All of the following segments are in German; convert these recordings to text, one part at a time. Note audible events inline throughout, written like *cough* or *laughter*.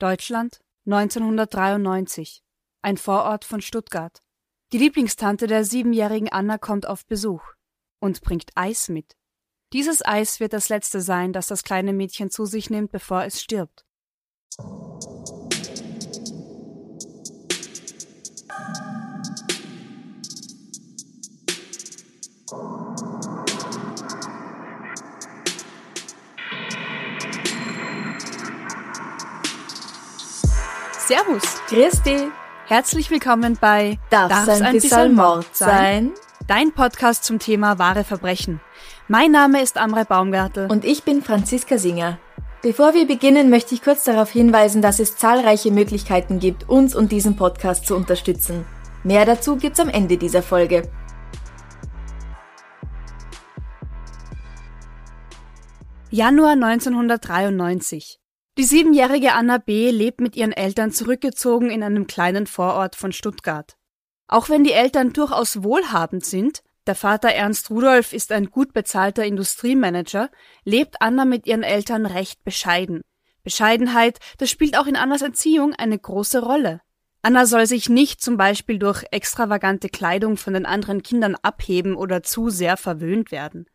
Deutschland 1993. Ein Vorort von Stuttgart. Die Lieblingstante der siebenjährigen Anna kommt auf Besuch und bringt Eis mit. Dieses Eis wird das letzte sein, das das kleine Mädchen zu sich nimmt, bevor es stirbt. Servus, Grüß dich. herzlich willkommen bei Darf's ein bisschen Mord sein? Dein Podcast zum Thema wahre Verbrechen. Mein Name ist Amre Baumgartel. Und ich bin Franziska Singer. Bevor wir beginnen, möchte ich kurz darauf hinweisen, dass es zahlreiche Möglichkeiten gibt, uns und diesen Podcast zu unterstützen. Mehr dazu gibt's am Ende dieser Folge. Januar 1993. Die siebenjährige Anna B. lebt mit ihren Eltern zurückgezogen in einem kleinen Vorort von Stuttgart. Auch wenn die Eltern durchaus wohlhabend sind, der Vater Ernst Rudolf ist ein gut bezahlter Industriemanager, lebt Anna mit ihren Eltern recht bescheiden. Bescheidenheit, das spielt auch in Annas Erziehung eine große Rolle. Anna soll sich nicht zum Beispiel durch extravagante Kleidung von den anderen Kindern abheben oder zu sehr verwöhnt werden.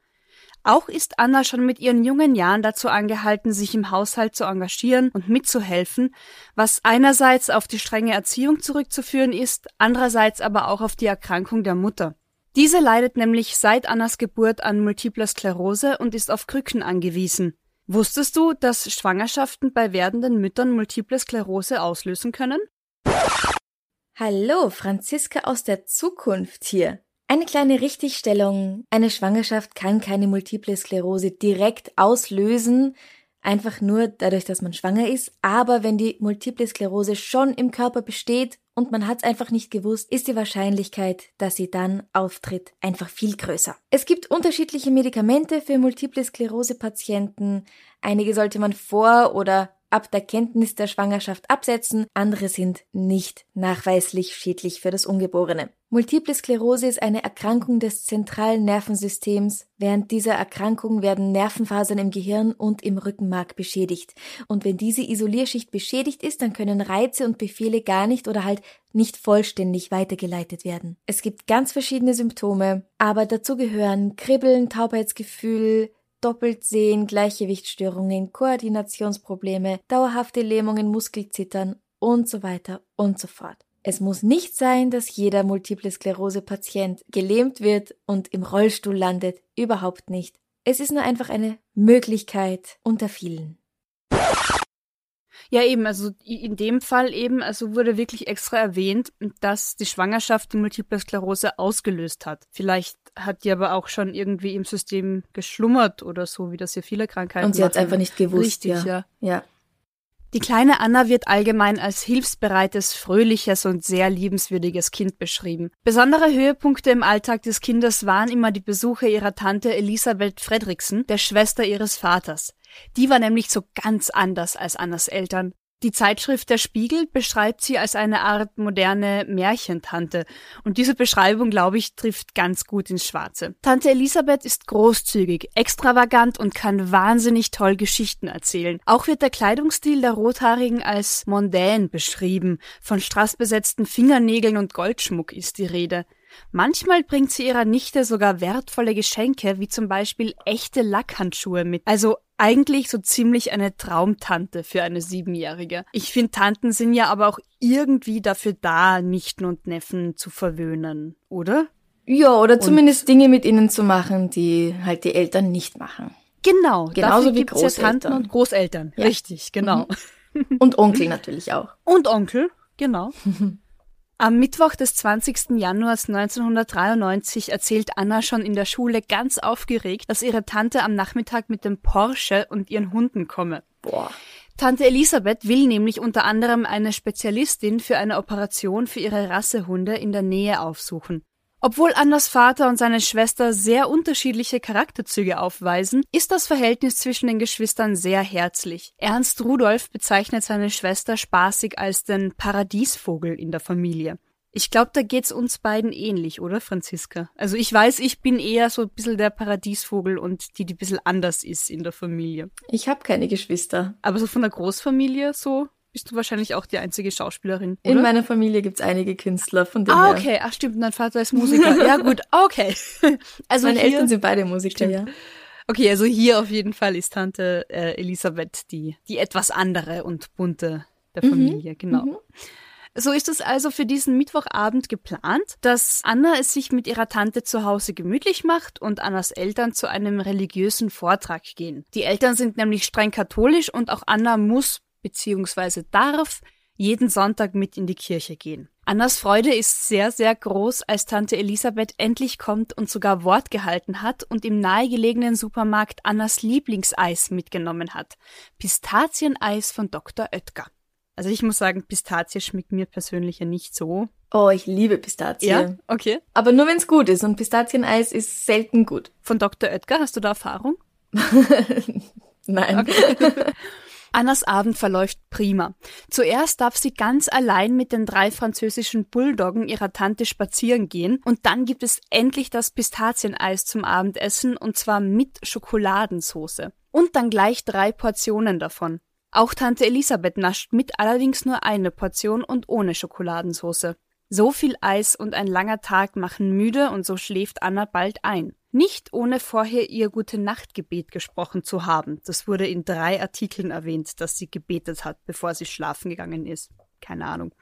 Auch ist Anna schon mit ihren jungen Jahren dazu angehalten, sich im Haushalt zu engagieren und mitzuhelfen, was einerseits auf die strenge Erziehung zurückzuführen ist, andererseits aber auch auf die Erkrankung der Mutter. Diese leidet nämlich seit Annas Geburt an multipler Sklerose und ist auf Krücken angewiesen. Wusstest du, dass Schwangerschaften bei werdenden Müttern multiple Sklerose auslösen können? Hallo, Franziska aus der Zukunft hier. Eine kleine Richtigstellung. Eine Schwangerschaft kann keine multiple Sklerose direkt auslösen, einfach nur dadurch, dass man schwanger ist. Aber wenn die multiple Sklerose schon im Körper besteht und man hat es einfach nicht gewusst, ist die Wahrscheinlichkeit, dass sie dann auftritt, einfach viel größer. Es gibt unterschiedliche Medikamente für multiple Sklerose-Patienten. Einige sollte man vor oder ab der Kenntnis der Schwangerschaft absetzen, andere sind nicht nachweislich schädlich für das Ungeborene. Multiple Sklerose ist eine Erkrankung des zentralen Nervensystems. Während dieser Erkrankung werden Nervenfasern im Gehirn und im Rückenmark beschädigt. Und wenn diese Isolierschicht beschädigt ist, dann können Reize und Befehle gar nicht oder halt nicht vollständig weitergeleitet werden. Es gibt ganz verschiedene Symptome, aber dazu gehören Kribbeln, Taubheitsgefühl, Doppeltsehen, Gleichgewichtsstörungen, Koordinationsprobleme, dauerhafte Lähmungen, Muskelzittern und so weiter und so fort. Es muss nicht sein, dass jeder Multiple Sklerose Patient gelähmt wird und im Rollstuhl landet, überhaupt nicht. Es ist nur einfach eine Möglichkeit unter vielen. Ja, eben, also in dem Fall eben, also wurde wirklich extra erwähnt, dass die Schwangerschaft die Multiple Sklerose ausgelöst hat. Vielleicht hat die aber auch schon irgendwie im System geschlummert oder so, wie das ja viele Krankheiten Und sie hat einfach nicht gewusst. Richtig, ja. ja. ja. Die kleine Anna wird allgemein als hilfsbereites, fröhliches und sehr liebenswürdiges Kind beschrieben. Besondere Höhepunkte im Alltag des Kindes waren immer die Besuche ihrer Tante Elisabeth Fredriksen, der Schwester ihres Vaters. Die war nämlich so ganz anders als Annas Eltern. Die Zeitschrift Der Spiegel beschreibt sie als eine Art moderne Märchentante. Und diese Beschreibung, glaube ich, trifft ganz gut ins Schwarze. Tante Elisabeth ist großzügig, extravagant und kann wahnsinnig toll Geschichten erzählen. Auch wird der Kleidungsstil der Rothaarigen als mondän beschrieben. Von strassbesetzten Fingernägeln und Goldschmuck ist die Rede. Manchmal bringt sie ihrer Nichte sogar wertvolle Geschenke, wie zum Beispiel echte Lackhandschuhe mit. Also eigentlich so ziemlich eine Traumtante für eine Siebenjährige. Ich finde, Tanten sind ja aber auch irgendwie dafür da, Nichten und Neffen zu verwöhnen, oder? Ja, oder zumindest Dinge mit ihnen zu machen, die halt die Eltern nicht machen. Genau, Genauso wie gibt's ja Tanten Großeltern. und Großeltern. Ja. Richtig, genau. Und Onkel natürlich auch. Und Onkel, genau. *laughs* Am Mittwoch des 20. Januars 1993 erzählt Anna schon in der Schule ganz aufgeregt, dass ihre Tante am Nachmittag mit dem Porsche und ihren Hunden komme. Boah. Tante Elisabeth will nämlich unter anderem eine Spezialistin für eine Operation für ihre Rassehunde in der Nähe aufsuchen. Obwohl Annas Vater und seine Schwester sehr unterschiedliche Charakterzüge aufweisen, ist das Verhältnis zwischen den Geschwistern sehr herzlich. Ernst Rudolf bezeichnet seine Schwester spaßig als den Paradiesvogel in der Familie. Ich glaube, da geht's uns beiden ähnlich, oder Franziska? Also ich weiß, ich bin eher so ein bisschen der Paradiesvogel und die, die ein bisschen anders ist in der Familie. Ich habe keine Geschwister. Aber so von der Großfamilie so bist du wahrscheinlich auch die einzige Schauspielerin. Oder? In meiner Familie gibt's einige Künstler, von denen Ah, okay. Ach stimmt, dein Vater ist Musiker. ja *laughs* gut, okay. *laughs* Also Meine hier, Eltern sind beide Musiker, Stimmt. ja. Okay, also hier auf jeden Fall ist Tante äh, Elisabeth die, die etwas andere und bunte der Familie, genau. So ist es also für diesen Mittwochabend geplant, dass Anna es sich mit ihrer Tante zu Hause gemütlich macht und Annas Eltern zu einem religiösen Vortrag gehen. Die Eltern sind nämlich streng katholisch und auch Anna muss bzw. darf jeden Sonntag mit in die Kirche gehen. Annas Freude ist sehr, sehr groß, als Tante Elisabeth endlich kommt und sogar Wort gehalten hat und im nahegelegenen Supermarkt Annas Lieblingseis mitgenommen hat. Pistazieneis von Dr. Oetker. Also ich muss sagen, Pistazie schmeckt mir persönlich ja nicht so. Oh, ich liebe Pistazie. okay. Aber nur wenn's gut ist und Pistazieneis ist selten gut. Von Dr. Oetker, hast du da Erfahrung? *laughs* Nein. *laughs* Annas Abend verläuft prima. Zuerst darf sie ganz allein mit den drei französischen Bulldoggen ihrer Tante spazieren gehen und dann gibt es endlich das Pistazieneis zum Abendessen und zwar mit Schokoladensauce. Und dann gleich drei Portionen davon. Auch Tante Elisabeth nascht mit allerdings nur eine Portion und ohne Schokoladensauce. So viel Eis und ein langer Tag machen müde und so schläft Anna bald ein. Nicht ohne vorher ihr gute Nachtgebet gesprochen zu haben. Das wurde in drei Artikeln erwähnt, dass sie gebetet hat, bevor sie schlafen gegangen ist. Keine Ahnung.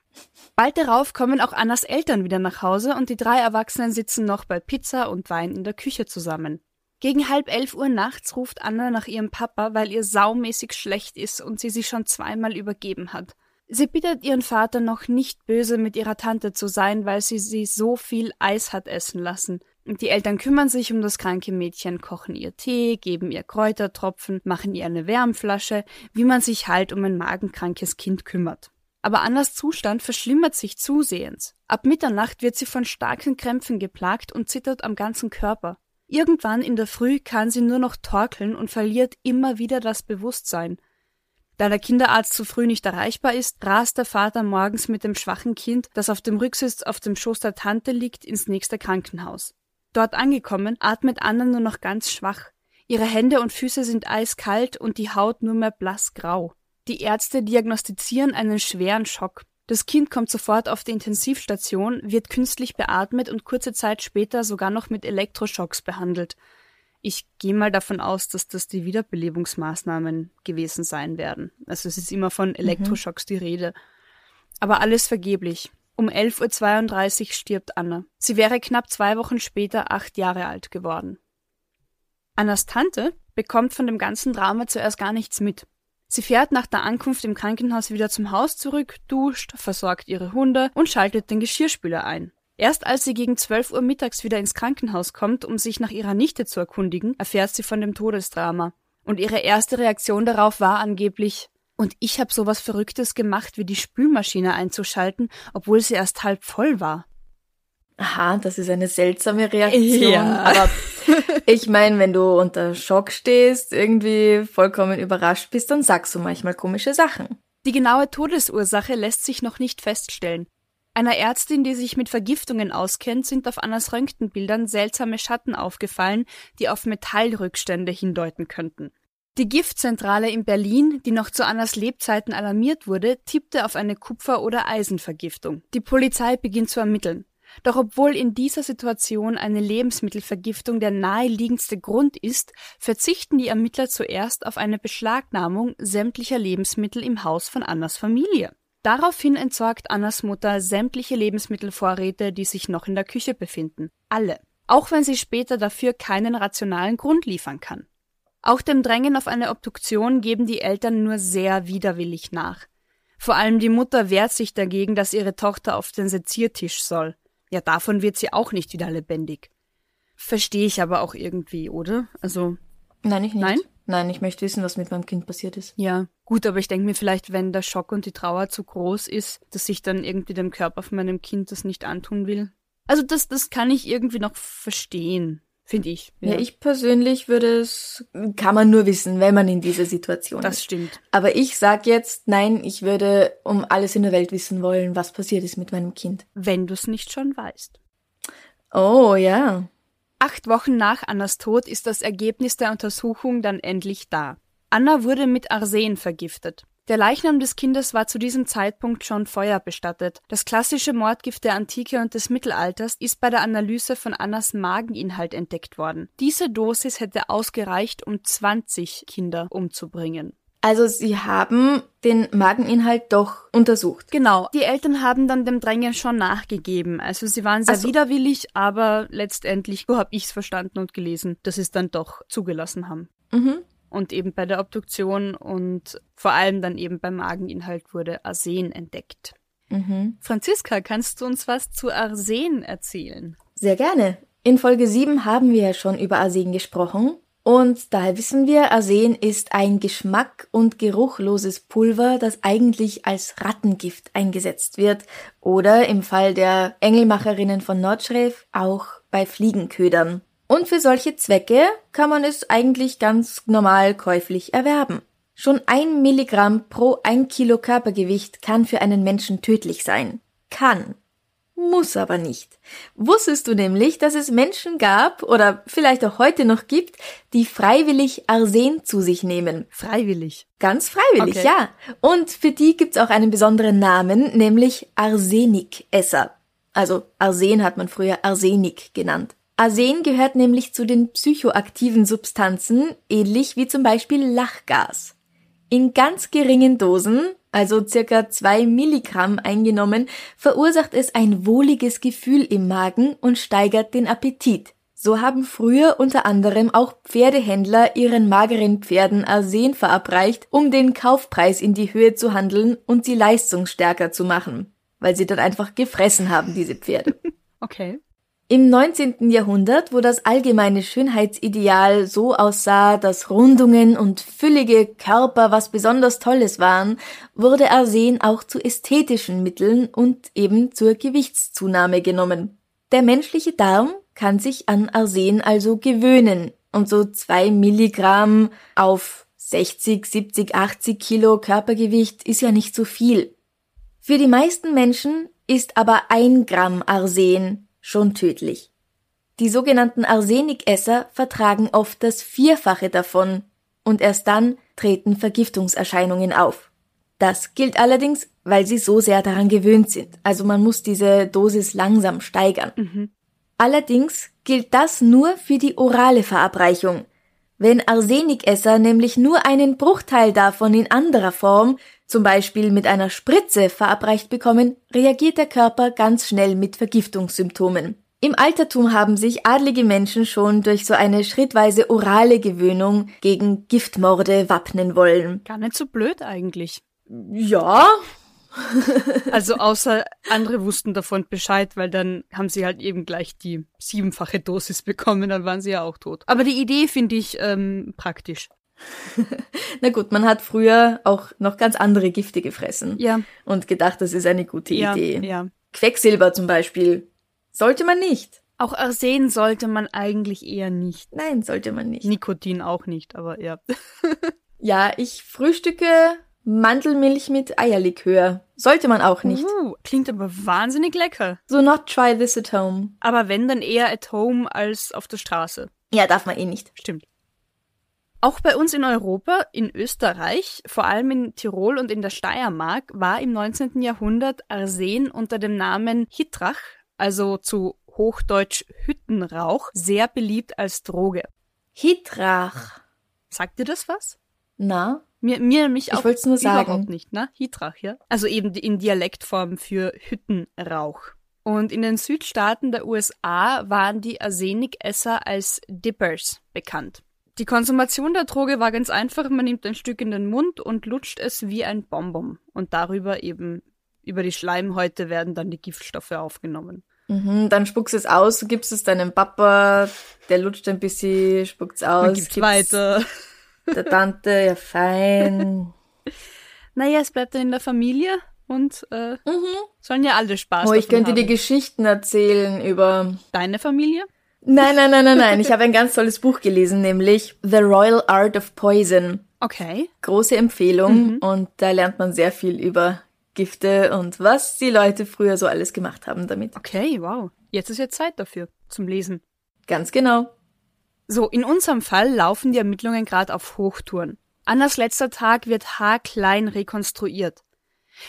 Bald darauf kommen auch Annas Eltern wieder nach Hause und die drei Erwachsenen sitzen noch bei Pizza und Wein in der Küche zusammen. Gegen halb elf Uhr nachts ruft Anna nach ihrem Papa, weil ihr saumäßig schlecht ist und sie sich schon zweimal übergeben hat. Sie bittet ihren Vater noch nicht böse mit ihrer Tante zu sein, weil sie sie so viel Eis hat essen lassen. Die Eltern kümmern sich um das kranke Mädchen, kochen ihr Tee, geben ihr Kräutertropfen, machen ihr eine Wärmflasche, wie man sich halt um ein magenkrankes Kind kümmert. Aber Annas Zustand verschlimmert sich zusehends. Ab Mitternacht wird sie von starken Krämpfen geplagt und zittert am ganzen Körper. Irgendwann in der Früh kann sie nur noch torkeln und verliert immer wieder das Bewusstsein. Da der Kinderarzt zu früh nicht erreichbar ist, rast der Vater morgens mit dem schwachen Kind, das auf dem Rücksitz auf dem Schoß der Tante liegt, ins nächste Krankenhaus. Dort angekommen, atmet Anna nur noch ganz schwach. Ihre Hände und Füße sind eiskalt und die Haut nur mehr blassgrau. Die Ärzte diagnostizieren einen schweren Schock. Das Kind kommt sofort auf die Intensivstation, wird künstlich beatmet und kurze Zeit später sogar noch mit Elektroschocks behandelt. Ich gehe mal davon aus, dass das die Wiederbelebungsmaßnahmen gewesen sein werden. Also es ist immer von Elektroschocks die Rede. Aber alles vergeblich. Um 11.32 Uhr stirbt Anna. Sie wäre knapp zwei Wochen später acht Jahre alt geworden. Annas Tante bekommt von dem ganzen Drama zuerst gar nichts mit. Sie fährt nach der Ankunft im Krankenhaus wieder zum Haus zurück, duscht, versorgt ihre Hunde und schaltet den Geschirrspüler ein. Erst als sie gegen 12 Uhr mittags wieder ins Krankenhaus kommt, um sich nach ihrer Nichte zu erkundigen, erfährt sie von dem Todesdrama. Und ihre erste Reaktion darauf war angeblich, und ich habe sowas Verrücktes gemacht, wie die Spülmaschine einzuschalten, obwohl sie erst halb voll war. Aha, das ist eine seltsame Reaktion. Ja. Aber *laughs* ich meine, wenn du unter Schock stehst, irgendwie vollkommen überrascht bist, dann sagst du manchmal komische Sachen. Die genaue Todesursache lässt sich noch nicht feststellen. Einer Ärztin, die sich mit Vergiftungen auskennt, sind auf Annas Röntgenbildern seltsame Schatten aufgefallen, die auf Metallrückstände hindeuten könnten. Die Giftzentrale in Berlin, die noch zu Annas Lebzeiten alarmiert wurde, tippte auf eine Kupfer- oder Eisenvergiftung. Die Polizei beginnt zu ermitteln. Doch obwohl in dieser Situation eine Lebensmittelvergiftung der naheliegendste Grund ist, verzichten die Ermittler zuerst auf eine Beschlagnahmung sämtlicher Lebensmittel im Haus von Annas Familie. Daraufhin entsorgt Annas Mutter sämtliche Lebensmittelvorräte, die sich noch in der Küche befinden. Alle. Auch wenn sie später dafür keinen rationalen Grund liefern kann. Auch dem Drängen auf eine Obduktion geben die Eltern nur sehr widerwillig nach. Vor allem die Mutter wehrt sich dagegen, dass ihre Tochter auf den Seziertisch soll. Ja, davon wird sie auch nicht wieder lebendig. Verstehe ich aber auch irgendwie, oder? Also. Nein, ich nicht. Nein? Nein, ich möchte wissen, was mit meinem Kind passiert ist. Ja, gut, aber ich denke mir vielleicht, wenn der Schock und die Trauer zu groß ist, dass ich dann irgendwie dem Körper von meinem Kind das nicht antun will. Also das, das kann ich irgendwie noch verstehen, finde ich. Ja. ja. ich persönlich würde es, kann man nur wissen, wenn man in dieser Situation das ist. Das stimmt. Aber ich sag jetzt, nein, ich würde um alles in der Welt wissen wollen, was passiert ist mit meinem Kind. Wenn du es nicht schon weißt. Oh, ja. Acht Wochen nach Annas Tod ist das Ergebnis der Untersuchung dann endlich da. Anna wurde mit Arsen vergiftet. Der Leichnam des Kindes war zu diesem Zeitpunkt schon feuerbestattet. Das klassische Mordgift der Antike und des Mittelalters ist bei der Analyse von Annas Mageninhalt entdeckt worden. Diese Dosis hätte ausgereicht, um 20 Kinder umzubringen. Also sie haben den Mageninhalt doch untersucht. Genau. Die Eltern haben dann dem Drängen schon nachgegeben. Also sie waren sehr so. widerwillig, aber letztendlich, so habe ich es verstanden und gelesen, dass sie es dann doch zugelassen haben. Mhm. Und eben bei der Obduktion und vor allem dann eben beim Mageninhalt wurde Arsen entdeckt. Mhm. Franziska, kannst du uns was zu Arsen erzählen? Sehr gerne. In Folge 7 haben wir ja schon über Arsen gesprochen und daher wissen wir, Arsen ist ein geschmack- und geruchloses Pulver, das eigentlich als Rattengift eingesetzt wird oder im Fall der Engelmacherinnen von Nordschref auch bei Fliegenködern. Und für solche Zwecke kann man es eigentlich ganz normal käuflich erwerben. Schon ein Milligramm pro ein Kilo Körpergewicht kann für einen Menschen tödlich sein. Kann muss aber nicht. Wusstest du nämlich, dass es Menschen gab oder vielleicht auch heute noch gibt, die freiwillig Arsen zu sich nehmen? Freiwillig. Ganz freiwillig, okay. ja. Und für die gibt's auch einen besonderen Namen, nämlich Arsenikesser. Also Arsen hat man früher Arsenik genannt. Arsen gehört nämlich zu den psychoaktiven Substanzen, ähnlich wie zum Beispiel Lachgas. In ganz geringen Dosen also circa zwei Milligramm eingenommen, verursacht es ein wohliges Gefühl im Magen und steigert den Appetit. So haben früher unter anderem auch Pferdehändler ihren mageren Pferden Arsen verabreicht, um den Kaufpreis in die Höhe zu handeln und sie leistungsstärker zu machen, weil sie dann einfach gefressen haben, diese Pferde. *laughs* Okay. Im 19. Jahrhundert, wo das allgemeine Schönheitsideal so aussah, dass Rundungen und füllige Körper was besonders Tolles waren, wurde Arsen auch zu ästhetischen Mitteln und eben zur Gewichtszunahme genommen. Der menschliche Darm kann sich an Arsen also gewöhnen und so zwei Milligramm auf 60, 70, 80 Kilo Körpergewicht ist ja nicht so viel. Für die meisten Menschen ist aber ein Gramm Arsen schon tödlich. Die sogenannten Arsenikesser vertragen oft das Vierfache davon und erst dann treten Vergiftungserscheinungen auf. Das gilt allerdings, weil sie so sehr daran gewöhnt sind. Also man muss diese Dosis langsam steigern. Mhm. Allerdings gilt das nur für die orale Verabreichung. Wenn Arsenikesser nämlich nur einen Bruchteil davon in anderer Form, zum Beispiel mit einer Spritze, verabreicht bekommen, reagiert der Körper ganz schnell mit Vergiftungssymptomen. Im Altertum haben sich adlige Menschen schon durch so eine schrittweise orale Gewöhnung gegen Giftmorde wappnen wollen. Gar nicht so blöd eigentlich. Ja. *laughs* also außer andere wussten davon Bescheid, weil dann haben sie halt eben gleich die siebenfache Dosis bekommen, dann waren sie ja auch tot. Aber die Idee finde ich ähm, praktisch. *laughs* Na gut, man hat früher auch noch ganz andere Gifte gefressen. Ja. Und gedacht, das ist eine gute ja, Idee. Ja. Quecksilber zum Beispiel. Sollte man nicht. Auch Arsen sollte man eigentlich eher nicht. Nein, sollte man nicht. Nikotin auch nicht, aber ja. *laughs* ja, ich frühstücke Mandelmilch mit Eierlikör. Sollte man auch nicht. Uh, klingt aber wahnsinnig lecker. So not try this at home. Aber wenn, dann eher at home als auf der Straße. Ja, darf man eh nicht. Stimmt. Auch bei uns in Europa, in Österreich, vor allem in Tirol und in der Steiermark, war im 19. Jahrhundert Arsen unter dem Namen Hitrach, also zu Hochdeutsch Hüttenrauch, sehr beliebt als Droge. Hitrach. Sagt dir das was? Na? Mir, mir mich auch ich nur überhaupt sagen. nicht, ne? Hitrach, ja? Also eben in Dialektform für Hüttenrauch. Und in den Südstaaten der USA waren die Arsenikesser als Dippers bekannt. Die Konsumation der Droge war ganz einfach. Man nimmt ein Stück in den Mund und lutscht es wie ein Bonbon. Und darüber eben, über die Schleimhäute werden dann die Giftstoffe aufgenommen. Mhm, dann spuckst du es aus, gibst es deinem Papa, der lutscht ein bisschen, spuckt es aus. gibt's weiter. Der Tante, ja fein. *laughs* Naja, es bleibt dann in der Familie und äh, sollen ja alle Spaß Oh, ich könnte dir haben. Geschichten erzählen über Deine Familie? Nein, nein, nein, nein, nein. Ich habe ein ganz tolles Buch gelesen, nämlich The Royal Art of Poison. Okay. Große Empfehlung und da lernt man sehr viel über Gifte und was die Leute früher so alles gemacht haben damit. Okay, wow. Jetzt ist jetzt Zeit dafür, zum Lesen. Ganz genau. So, in unserem Fall laufen die Ermittlungen gerade auf Hochtouren. Annas letzter Tag wird haarklein rekonstruiert.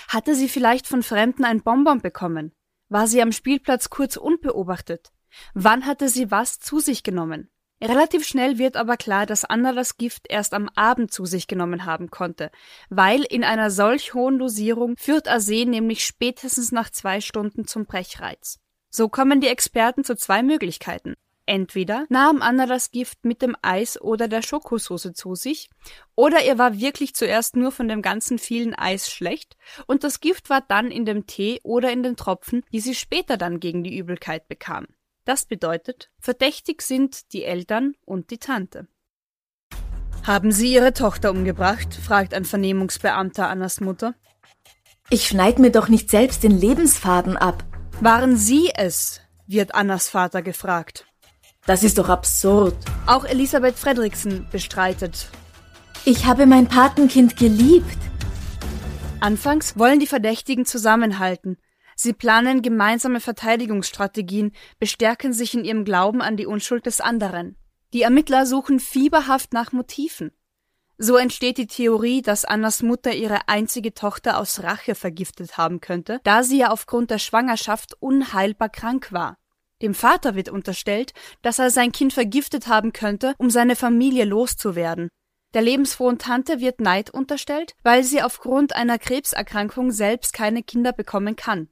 Hatte sie vielleicht von Fremden ein Bonbon bekommen? War sie am Spielplatz kurz unbeobachtet? Wann hatte sie was zu sich genommen? Relativ schnell wird aber klar, dass Anna das Gift erst am Abend zu sich genommen haben konnte, weil in einer solch hohen Dosierung führt Arsen nämlich spätestens nach zwei Stunden zum Brechreiz. So kommen die Experten zu zwei Möglichkeiten. Entweder nahm Anna das Gift mit dem Eis oder der Schokosoße zu sich, oder ihr war wirklich zuerst nur von dem ganzen vielen Eis schlecht und das Gift war dann in dem Tee oder in den Tropfen, die sie später dann gegen die Übelkeit bekam. Das bedeutet, verdächtig sind die Eltern und die Tante. Haben Sie Ihre Tochter umgebracht? fragt ein Vernehmungsbeamter Annas Mutter. Ich schneid mir doch nicht selbst den Lebensfaden ab. Waren Sie es? wird Annas Vater gefragt. Das ist doch absurd. Auch Elisabeth Fredriksen bestreitet. Ich habe mein Patenkind geliebt. Anfangs wollen die Verdächtigen zusammenhalten. Sie planen gemeinsame Verteidigungsstrategien, bestärken sich in ihrem Glauben an die Unschuld des anderen. Die Ermittler suchen fieberhaft nach Motiven. So entsteht die Theorie, dass Annas Mutter ihre einzige Tochter aus Rache vergiftet haben könnte, da sie ja aufgrund der Schwangerschaft unheilbar krank war. Dem Vater wird unterstellt, dass er sein Kind vergiftet haben könnte, um seine Familie loszuwerden. Der lebensfrohen Tante wird Neid unterstellt, weil sie aufgrund einer Krebserkrankung selbst keine Kinder bekommen kann.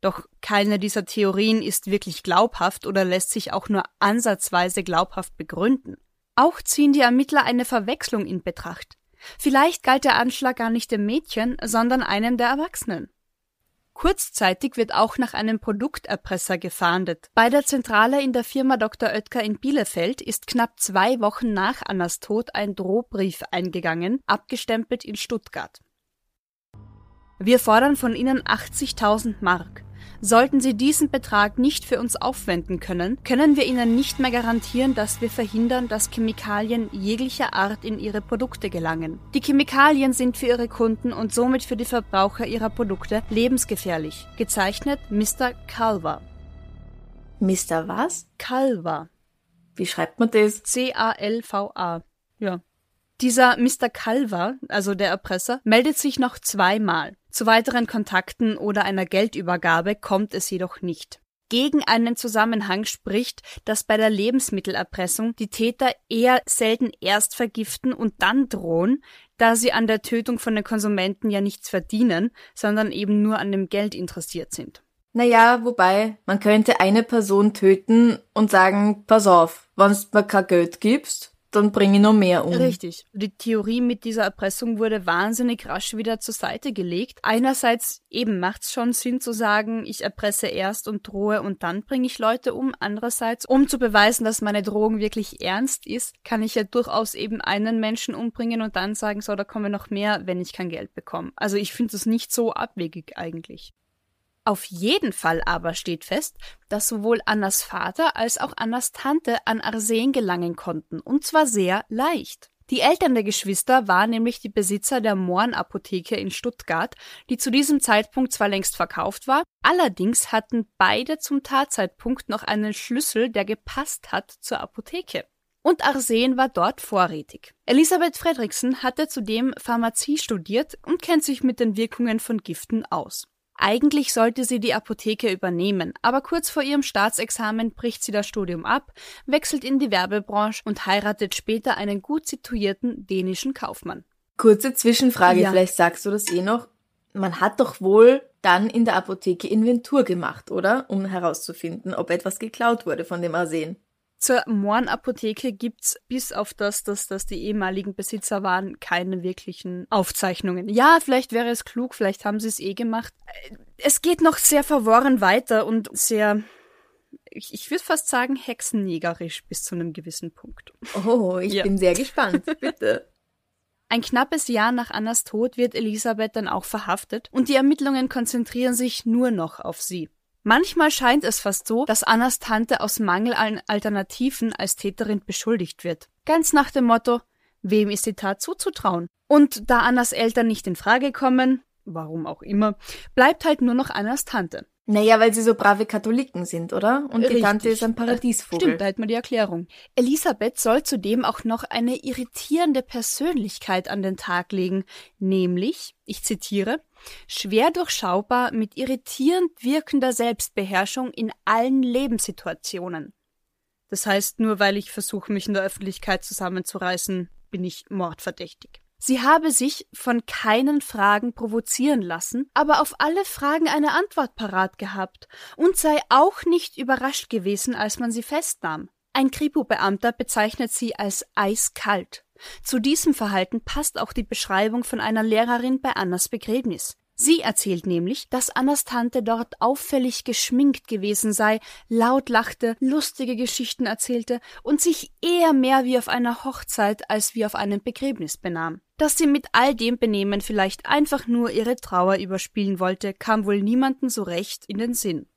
Doch keine dieser Theorien ist wirklich glaubhaft oder lässt sich auch nur ansatzweise glaubhaft begründen. Auch ziehen die Ermittler eine Verwechslung in Betracht. Vielleicht galt der Anschlag gar nicht dem Mädchen, sondern einem der Erwachsenen. Kurzzeitig wird auch nach einem Produkterpresser gefahndet. Bei der Zentrale in der Firma Dr. Oetker in Bielefeld ist knapp zwei Wochen nach Annas Tod ein Drohbrief eingegangen, abgestempelt in Stuttgart. Wir fordern von Ihnen 80.000 Mark. Sollten Sie diesen Betrag nicht für uns aufwenden können, können wir Ihnen nicht mehr garantieren, dass wir verhindern, dass Chemikalien jeglicher Art in Ihre Produkte gelangen. Die Chemikalien sind für Ihre Kunden und somit für die Verbraucher Ihrer Produkte lebensgefährlich. Gezeichnet Mr. Calver. Mr. was? Calver. Wie schreibt man das? C-A-L-V-A. Ja. Dieser Mr. Calver, also der Erpresser, meldet sich noch zweimal. Zu weiteren Kontakten oder einer Geldübergabe kommt es jedoch nicht. Gegen einen Zusammenhang spricht, dass bei der Lebensmittelerpressung die Täter eher selten erst vergiften und dann drohen, da sie an der Tötung von den Konsumenten ja nichts verdienen, sondern eben nur an dem Geld interessiert sind. Naja, wobei, man könnte eine Person töten und sagen, pass auf, wenn du mir kein Geld gibst, dann bring ich noch mehr um. Richtig. Die Theorie mit dieser Erpressung wurde wahnsinnig rasch wieder zur Seite gelegt. Einerseits eben macht's schon Sinn zu sagen, ich erpresse erst und drohe und dann bringe ich Leute um. Andererseits, um zu beweisen, dass meine Drohung wirklich ernst ist, kann ich ja durchaus eben einen Menschen umbringen und dann sagen, so, da kommen noch mehr, wenn ich kein Geld bekomme. Also ich finde das nicht so abwegig eigentlich. Auf jeden Fall aber steht fest, dass sowohl Annas Vater als auch Annas Tante an Arsen gelangen konnten, und zwar sehr leicht. Die Eltern der Geschwister waren nämlich die Besitzer der Morn-Apotheke in Stuttgart, die zu diesem Zeitpunkt zwar längst verkauft war, allerdings hatten beide zum Tatzeitpunkt noch einen Schlüssel, der gepasst hat zur Apotheke. Und Arsen war dort vorrätig. Elisabeth Fredriksen hatte zudem Pharmazie studiert und kennt sich mit den Wirkungen von Giften aus. Eigentlich sollte sie die Apotheke übernehmen, aber kurz vor ihrem Staatsexamen bricht sie das Studium ab, wechselt in die Werbebranche und heiratet später einen gut situierten dänischen Kaufmann. Kurze Zwischenfrage, Ja. vielleicht sagst du das eh noch. Man hat doch wohl dann in der Apotheke Inventur gemacht, oder? Um herauszufinden, ob etwas geklaut wurde von dem Arsen. Zur Morn-Apotheke gibt's bis auf das, dass das die ehemaligen Besitzer waren, keine wirklichen Aufzeichnungen. Ja, vielleicht wäre es klug, vielleicht haben sie es eh gemacht. Es geht noch sehr verworren weiter und sehr, ich, ich würde fast sagen, hexennegerisch bis zu einem gewissen Punkt. Oh, ich ja. bin sehr gespannt. *laughs* Bitte. Ein knappes Jahr nach Annas Tod wird Elisabeth dann auch verhaftet und die Ermittlungen konzentrieren sich nur noch auf sie. Manchmal scheint es fast so, dass Annas Tante aus Mangel an Alternativen als Täterin beschuldigt wird. Ganz nach dem Motto, wem ist die Tat zuzutrauen? Und da Annas Eltern nicht in Frage kommen, warum auch immer, bleibt halt nur noch Annas Tante. Naja, weil sie so brave Katholiken sind, oder? Und Richtig. die Tante ist ein Paradiesvogel. Stimmt, da hat man die Erklärung. Elisabeth soll zudem auch noch eine irritierende Persönlichkeit an den Tag legen, nämlich, ich zitiere, schwer durchschaubar mit irritierend wirkender Selbstbeherrschung in allen Lebenssituationen. Das heißt, nur weil ich versuche, mich in der Öffentlichkeit zusammenzureißen, bin ich mordverdächtig. Sie habe sich von keinen Fragen provozieren lassen, aber auf alle Fragen eine Antwort parat gehabt und sei auch nicht überrascht gewesen, als man sie festnahm. Ein Kripo-Beamter bezeichnet sie als eiskalt. Zu diesem Verhalten passt auch die Beschreibung von einer Lehrerin bei Annas Begräbnis. Sie erzählt nämlich, dass Annas Tante dort auffällig geschminkt gewesen sei, laut lachte, lustige Geschichten erzählte und sich eher mehr wie auf einer Hochzeit als wie auf einem Begräbnis benahm. Dass sie mit all dem Benehmen vielleicht einfach nur ihre Trauer überspielen wollte, kam wohl niemanden so recht in den Sinn.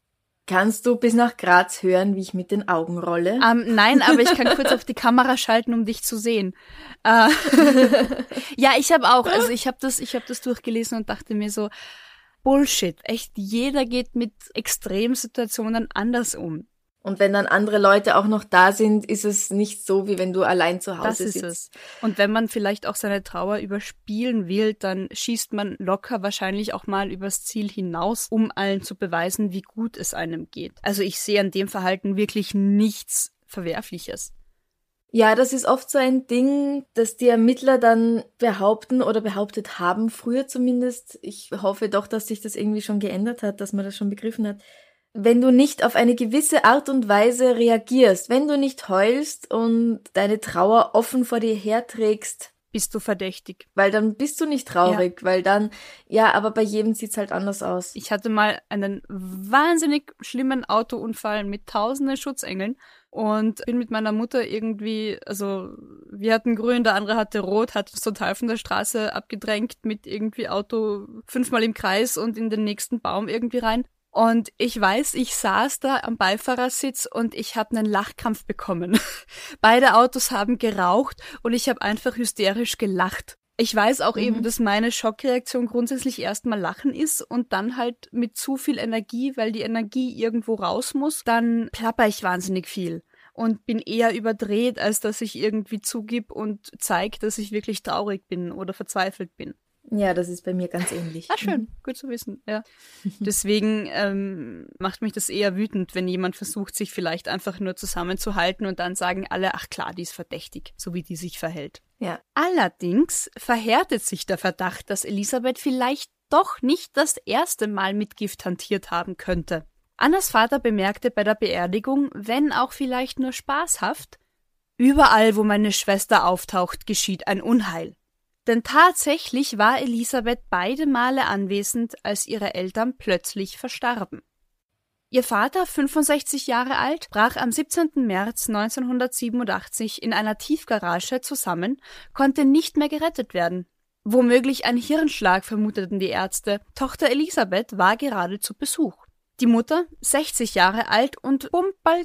Kannst du bis nach Graz hören, wie ich mit den Augen rolle? Ähm, nein, aber ich kann *laughs* kurz auf die Kamera schalten, um dich zu sehen. Äh, *laughs* ja, ich habe auch, also ich habe das, ich habe das durchgelesen und dachte mir so, Bullshit. Echt, jeder geht mit Extremsituationen anders um. Und wenn dann andere Leute auch noch da sind, ist es nicht so, wie wenn du allein zu Hause das ist sitzt. Es. Und wenn man vielleicht auch seine Trauer überspielen will, dann schießt man locker wahrscheinlich auch mal übers Ziel hinaus, um allen zu beweisen, wie gut es einem geht. Also ich sehe an dem Verhalten wirklich nichts Verwerfliches. Ja, das ist oft so ein Ding, dass die Ermittler dann behaupten oder behauptet haben, früher zumindest. Ich hoffe doch, dass sich das irgendwie schon geändert hat, dass man das schon begriffen hat wenn du nicht auf eine gewisse Art und Weise reagierst, wenn du nicht heulst und deine Trauer offen vor dir herträgst, bist du verdächtig. Weil dann bist du nicht traurig, ja. weil dann, ja, aber bei jedem sieht's halt anders aus. Ich hatte mal einen wahnsinnig schlimmen Autounfall mit tausenden Schutzengeln und bin mit meiner Mutter irgendwie, also wir hatten grün, der andere hatte rot, hat uns total von der Straße abgedrängt mit irgendwie Auto fünfmal im Kreis und in den nächsten Baum irgendwie rein. Und ich weiß, ich saß da am Beifahrersitz und ich habe einen Lachkrampf bekommen. *laughs* Beide Autos haben geraucht und ich habe einfach hysterisch gelacht. Ich weiß auch mhm. eben, dass meine Schockreaktion grundsätzlich erstmal Lachen ist und dann halt mit zu viel Energie, weil die Energie irgendwo raus muss, dann plapper ich wahnsinnig viel und bin eher überdreht, als dass ich irgendwie zugib und zeige, dass ich wirklich traurig bin oder verzweifelt bin. Ja, das ist bei mir ganz ähnlich. Ah, schön, gut zu wissen, ja. *laughs* Deswegen ähm, macht mich das eher wütend, wenn jemand versucht, sich vielleicht einfach nur zusammenzuhalten und dann sagen alle, ach klar, die ist verdächtig, so wie die sich verhält. Ja. Allerdings verhärtet sich der Verdacht, dass Elisabeth vielleicht doch nicht das erste Mal mit Gift hantiert haben könnte. Annas Vater bemerkte bei der Beerdigung, wenn auch vielleicht nur spaßhaft, überall, wo meine Schwester auftaucht, geschieht ein Unheil. Denn tatsächlich war Elisabeth beide Male anwesend, als ihre Eltern plötzlich verstarben. Ihr Vater, 65 Jahre alt, brach am 17. März 1987 in einer Tiefgarage zusammen, konnte nicht mehr gerettet werden. Womöglich ein Hirnschlag vermuteten die Ärzte. Tochter Elisabeth war gerade zu Besuch. Die Mutter, 60 Jahre alt und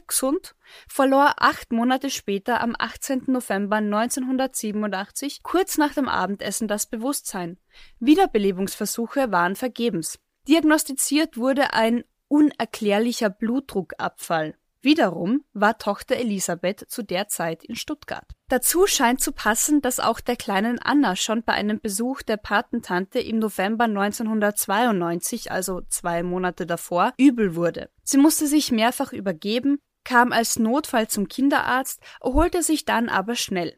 gesund, verlor acht Monate später am 18. November 1987 kurz nach dem Abendessen das Bewusstsein. Wiederbelebungsversuche waren vergebens. Diagnostiziert wurde ein unerklärlicher Blutdruckabfall. Wiederum war Tochter Elisabeth zu der Zeit in Stuttgart. Dazu scheint zu passen, dass auch der kleinen Anna schon bei einem Besuch der Patentante im November 1992, also zwei Monate davor, übel wurde. Sie musste sich mehrfach übergeben, kam als Notfall zum Kinderarzt, erholte sich dann aber schnell.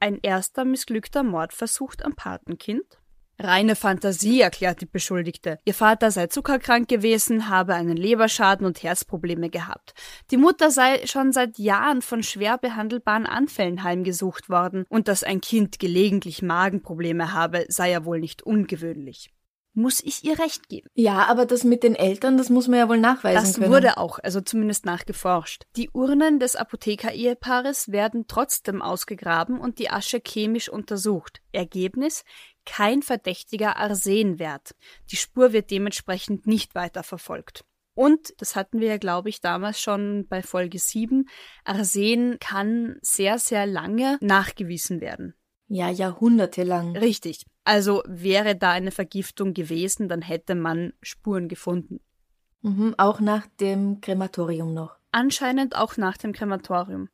Ein erster missglückter Mordversuch am Patenkind, Reine Fantasie, erklärt die Beschuldigte. Ihr Vater sei zuckerkrank gewesen, habe einen Leberschaden und Herzprobleme gehabt. Die Mutter sei schon seit Jahren von schwer behandelbaren Anfällen heimgesucht worden und dass ein Kind gelegentlich Magenprobleme habe, sei ja wohl nicht ungewöhnlich muss ich ihr recht geben. Ja, aber das mit den Eltern, das muss man ja wohl nachweisen das können. Das wurde auch, also zumindest nachgeforscht. Die Urnen des Apotheker-Ehepaares werden trotzdem ausgegraben und die Asche chemisch untersucht. Ergebnis? Kein verdächtiger Arsenwert. Die Spur wird dementsprechend nicht weiter verfolgt. Und, das hatten wir ja, glaube ich, damals schon bei Folge 7, Arsen kann sehr, sehr lange nachgewiesen werden. Ja, jahrhundertelang. Richtig. Also wäre da eine Vergiftung gewesen, dann hätte man Spuren gefunden. Mhm, auch nach dem Krematorium noch. Anscheinend auch nach dem Krematorium.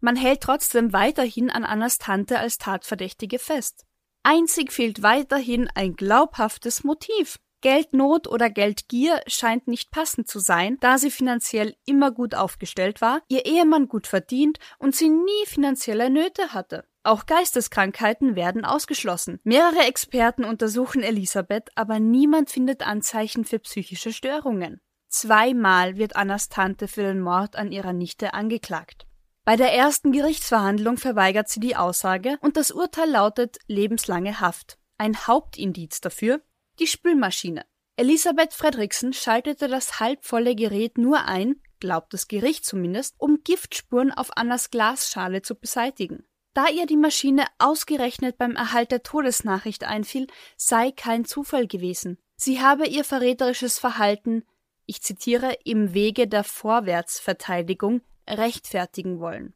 Man hält trotzdem weiterhin an Annas Tante als Tatverdächtige fest. Einzig fehlt weiterhin ein glaubhaftes Motiv. Geldnot oder Geldgier scheint nicht passend zu sein, da sie finanziell immer gut aufgestellt war, ihr Ehemann gut verdient und sie nie finanzielle Nöte hatte. Auch Geisteskrankheiten werden ausgeschlossen. Mehrere Experten untersuchen Elisabeth, aber niemand findet Anzeichen für psychische Störungen. Zweimal wird Annas Tante für den Mord an ihrer Nichte angeklagt. Bei der ersten Gerichtsverhandlung verweigert sie die Aussage und das Urteil lautet lebenslange Haft. Ein Hauptindiz dafür die Spülmaschine. Elisabeth Fredriksen schaltete das halbvolle Gerät nur ein, glaubt das Gericht zumindest, um Giftspuren auf Annas Glasschale zu beseitigen. Da ihr die Maschine ausgerechnet beim Erhalt der Todesnachricht einfiel, sei kein Zufall gewesen. Sie habe ihr verräterisches Verhalten, ich zitiere, im Wege der Vorwärtsverteidigung rechtfertigen wollen.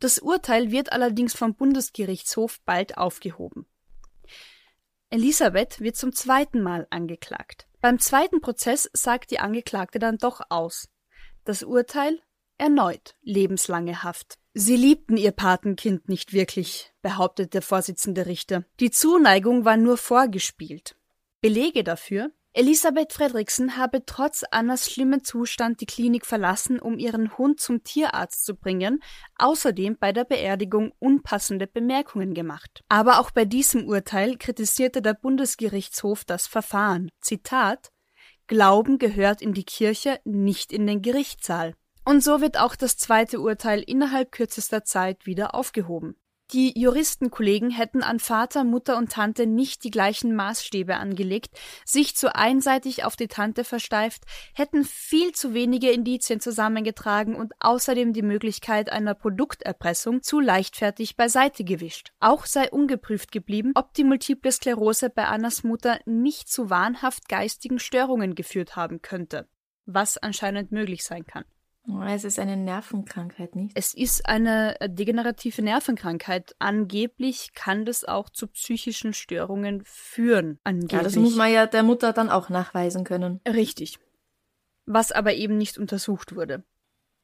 Das Urteil wird allerdings vom Bundesgerichtshof bald aufgehoben. Elisabeth wird zum zweiten Mal angeklagt. Beim zweiten Prozess sagt die Angeklagte dann doch aus. Das Urteil erneut lebenslange Haft. Sie liebten ihr Patenkind nicht wirklich, behauptet der Vorsitzende Richter. Die Zuneigung war nur vorgespielt. Belege dafür? Elisabeth Fredriksen habe trotz Annas schlimmen Zustand die Klinik verlassen, um ihren Hund zum Tierarzt zu bringen, außerdem bei der Beerdigung unpassende Bemerkungen gemacht. Aber auch bei diesem Urteil kritisierte der Bundesgerichtshof das Verfahren. Zitat Glauben gehört in die Kirche, nicht in den Gerichtssaal. Und so wird auch das zweite Urteil innerhalb kürzester Zeit wieder aufgehoben. Die Juristenkollegen hätten an Vater, Mutter und Tante nicht die gleichen Maßstäbe angelegt, sich zu einseitig auf die Tante versteift, hätten viel zu wenige Indizien zusammengetragen und außerdem die Möglichkeit einer Produkterpressung zu leichtfertig beiseite gewischt. Auch sei ungeprüft geblieben, ob die multiple Sklerose bei Annas Mutter nicht zu wahnhaft geistigen Störungen geführt haben könnte, was anscheinend möglich sein kann. Oh, es ist eine Nervenkrankheit, nicht? Es ist eine äh, degenerative Nervenkrankheit. Angeblich kann das auch zu psychischen Störungen führen. Angeblich. Ja, das muss man ja der Mutter dann auch nachweisen können. Richtig. Was aber eben nicht untersucht wurde.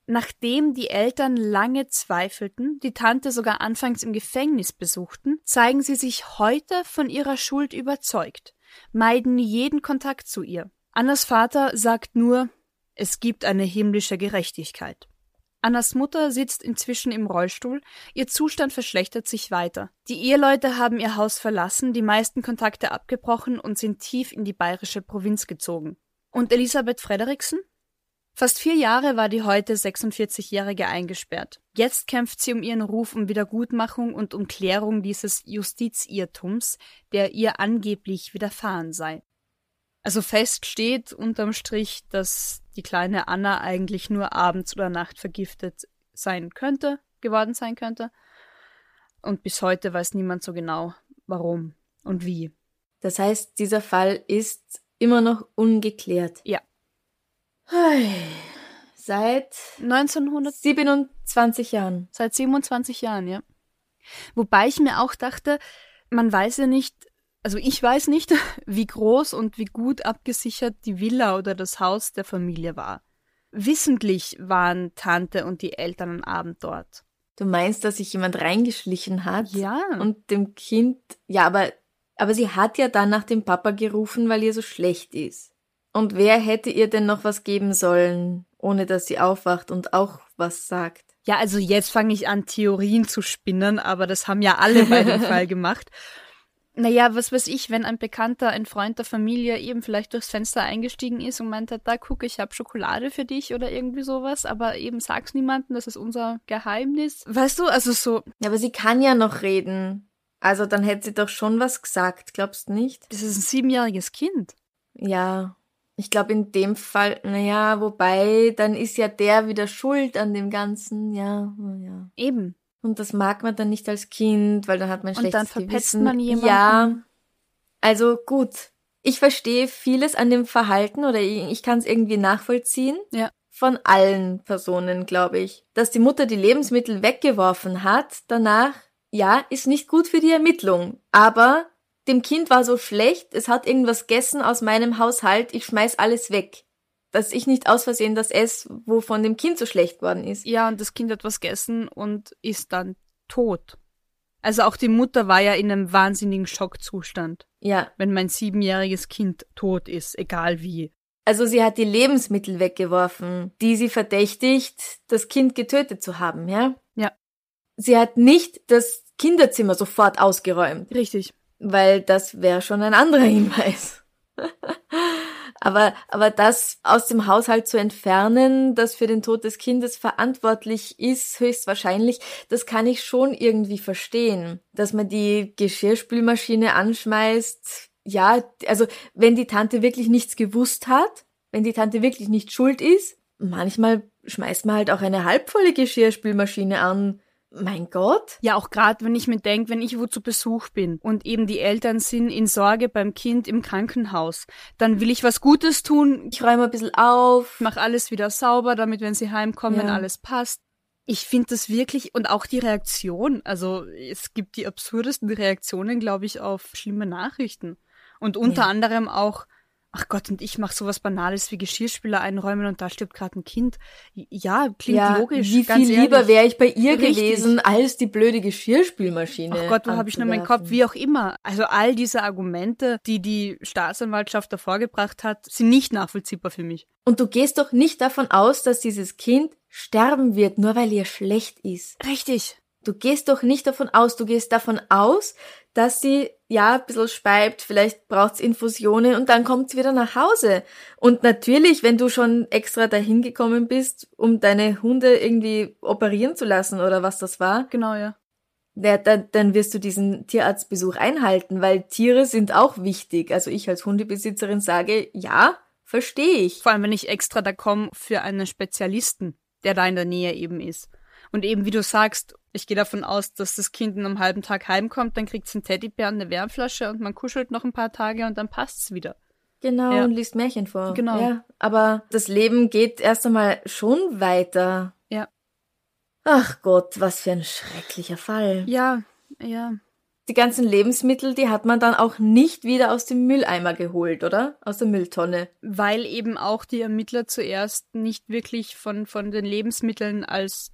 Nachdem die Eltern lange zweifelten, die Tante sogar anfangs im Gefängnis besuchten, zeigen sie sich heute von ihrer Schuld überzeugt, meiden jeden Kontakt zu ihr. Annas Vater sagt nur, es gibt eine himmlische Gerechtigkeit. Annas Mutter sitzt inzwischen im Rollstuhl, ihr Zustand verschlechtert sich weiter. Die Eheleute haben ihr Haus verlassen, die meisten Kontakte abgebrochen und sind tief in die bayerische Provinz gezogen. Und Elisabeth Frederiksen? Fast vier Jahre war die heute 46-Jährige eingesperrt. Jetzt kämpft sie um ihren Ruf um Wiedergutmachung und um Klärung dieses Justizirrtums, der ihr angeblich widerfahren sei. Also fest steht unterm Strich, dass die kleine Anna eigentlich nur abends oder Nacht vergiftet sein könnte, geworden sein könnte. Und bis heute weiß niemand so genau, warum und wie. Das heißt, dieser Fall ist immer noch ungeklärt. Ja. Seit 1927 Jahren. Seit 27 Jahren, ja. Wobei ich mir auch dachte, man weiß ja nicht, also ich weiß nicht, *laughs* wie groß und wie gut abgesichert die Villa oder das Haus der Familie war. Wissentlich waren Tante und die Eltern am Abend dort. Du meinst, dass sich jemand reingeschlichen hat? Ja. Und dem Kind, ja, aber, aber sie hat ja dann nach dem Papa gerufen, weil ihr so schlecht ist. Und wer hätte ihr denn noch was geben sollen, ohne dass sie aufwacht und auch was sagt? Ja, also jetzt fange ich an, Theorien zu spinnen, aber das haben ja alle bei dem *laughs* Fall gemacht. Naja, was weiß ich, wenn ein Bekannter, ein Freund der Familie eben vielleicht durchs Fenster eingestiegen ist und meint, da guck, ich habe Schokolade für dich oder irgendwie sowas, aber eben sag's niemandem, das ist unser Geheimnis. Weißt du, also so. Ja, aber sie kann ja noch reden. Also dann hätte sie doch schon was gesagt, glaubst du nicht? Das ist ein siebenjähriges Kind. Ja, ich glaube in dem Fall, naja, wobei, dann ist ja der wieder schuld an dem Ganzen, ja, ja. Eben. Und das mag man dann nicht als Kind, weil dann hat man Und schlechtes dann verpetzt Gewissen. man jemanden. Ja, also gut. Ich verstehe vieles an dem Verhalten oder ich, ich kann es irgendwie nachvollziehen. Ja. Von allen Personen, glaube ich. Dass die Mutter die Lebensmittel weggeworfen hat, danach, ja, ist nicht gut für die Ermittlung. Aber dem Kind war so schlecht, es hat irgendwas gegessen aus meinem Haushalt, ich schmeiß alles weg. Dass ich nicht aus Versehen das esse, wovon dem Kind so schlecht worden ist. Ja, und das Kind hat was gegessen und ist dann tot. Also auch die Mutter war ja in einem wahnsinnigen Schockzustand, Ja, wenn mein siebenjähriges Kind tot ist, egal wie. Also sie hat die Lebensmittel weggeworfen, die sie verdächtigt, das Kind getötet zu haben, ja? Ja. Sie hat nicht das Kinderzimmer sofort ausgeräumt, Richtig. weil das wäre schon ein anderer *laughs* Hinweis. Aber, aber das aus dem Haushalt zu entfernen, das für den Tod des Kindes verantwortlich ist, höchstwahrscheinlich, das kann ich schon irgendwie verstehen. Dass man die Geschirrspülmaschine anschmeißt, ja, also wenn die Tante wirklich nichts gewusst hat, wenn die Tante wirklich nicht schuld ist, manchmal schmeißt man halt auch eine halbvolle Geschirrspülmaschine an. Mein Gott. Ja, auch gerade wenn ich mir denke, wenn ich wo zu Besuch bin und eben die Eltern sind in Sorge beim Kind im Krankenhaus, dann will ich was Gutes tun, Ich räume ein bisschen auf. mach alles wieder sauber, damit wenn sie heimkommen, Ja. alles passt. Ich finde das wirklich und auch die Reaktion, also es gibt die absurdesten Reaktionen, glaube ich, auf schlimme Nachrichten. Und unter Ja. anderem auch, ach Gott, und ich mache sowas Banales wie Geschirrspüler einräumen und da stirbt gerade ein Kind. Ja, klingt ja, logisch. wie viel lieber wäre ich bei ihr Richtig. gewesen, als die blöde Geschirrspülmaschine. Ach Gott, wo habe ich nur meinen. Kopf? Wie auch immer. Also all diese Argumente, die die Staatsanwaltschaft da vorgebracht hat, sind nicht nachvollziehbar für mich. Und du gehst doch nicht davon aus, dass dieses Kind sterben wird, nur weil ihr schlecht ist. Richtig. Du gehst doch nicht davon aus, du gehst davon aus, dass sie ja ein bisschen speibt, vielleicht braucht's Infusionen und dann kommt sie wieder nach Hause. Und natürlich, wenn du schon extra dahin gekommen bist, um deine Hunde irgendwie operieren zu lassen oder was das war, Genau, ja. der, dann, dann wirst du diesen Tierarztbesuch einhalten, weil Tiere sind auch wichtig. Also ich als Hundebesitzerin sage, ja, verstehe ich. Vor allem, wenn ich extra da komme für einen Spezialisten, der da in der Nähe eben ist. Und eben, wie du sagst, ich gehe davon aus, dass das Kind in einem halben Tag heimkommt, dann kriegt es einen Teddybär und eine Wärmflasche und man kuschelt noch ein paar Tage und dann passt's wieder. Genau, Ja. und liest Märchen vor. Genau. Ja, aber das Leben geht erst einmal schon weiter. Ja. Ach Gott, was für ein schrecklicher Fall. Ja, ja. Die ganzen Lebensmittel, die hat man dann auch nicht wieder aus dem Mülleimer geholt, oder? Aus der Mülltonne. Weil eben auch die Ermittler zuerst nicht wirklich von, von den Lebensmitteln als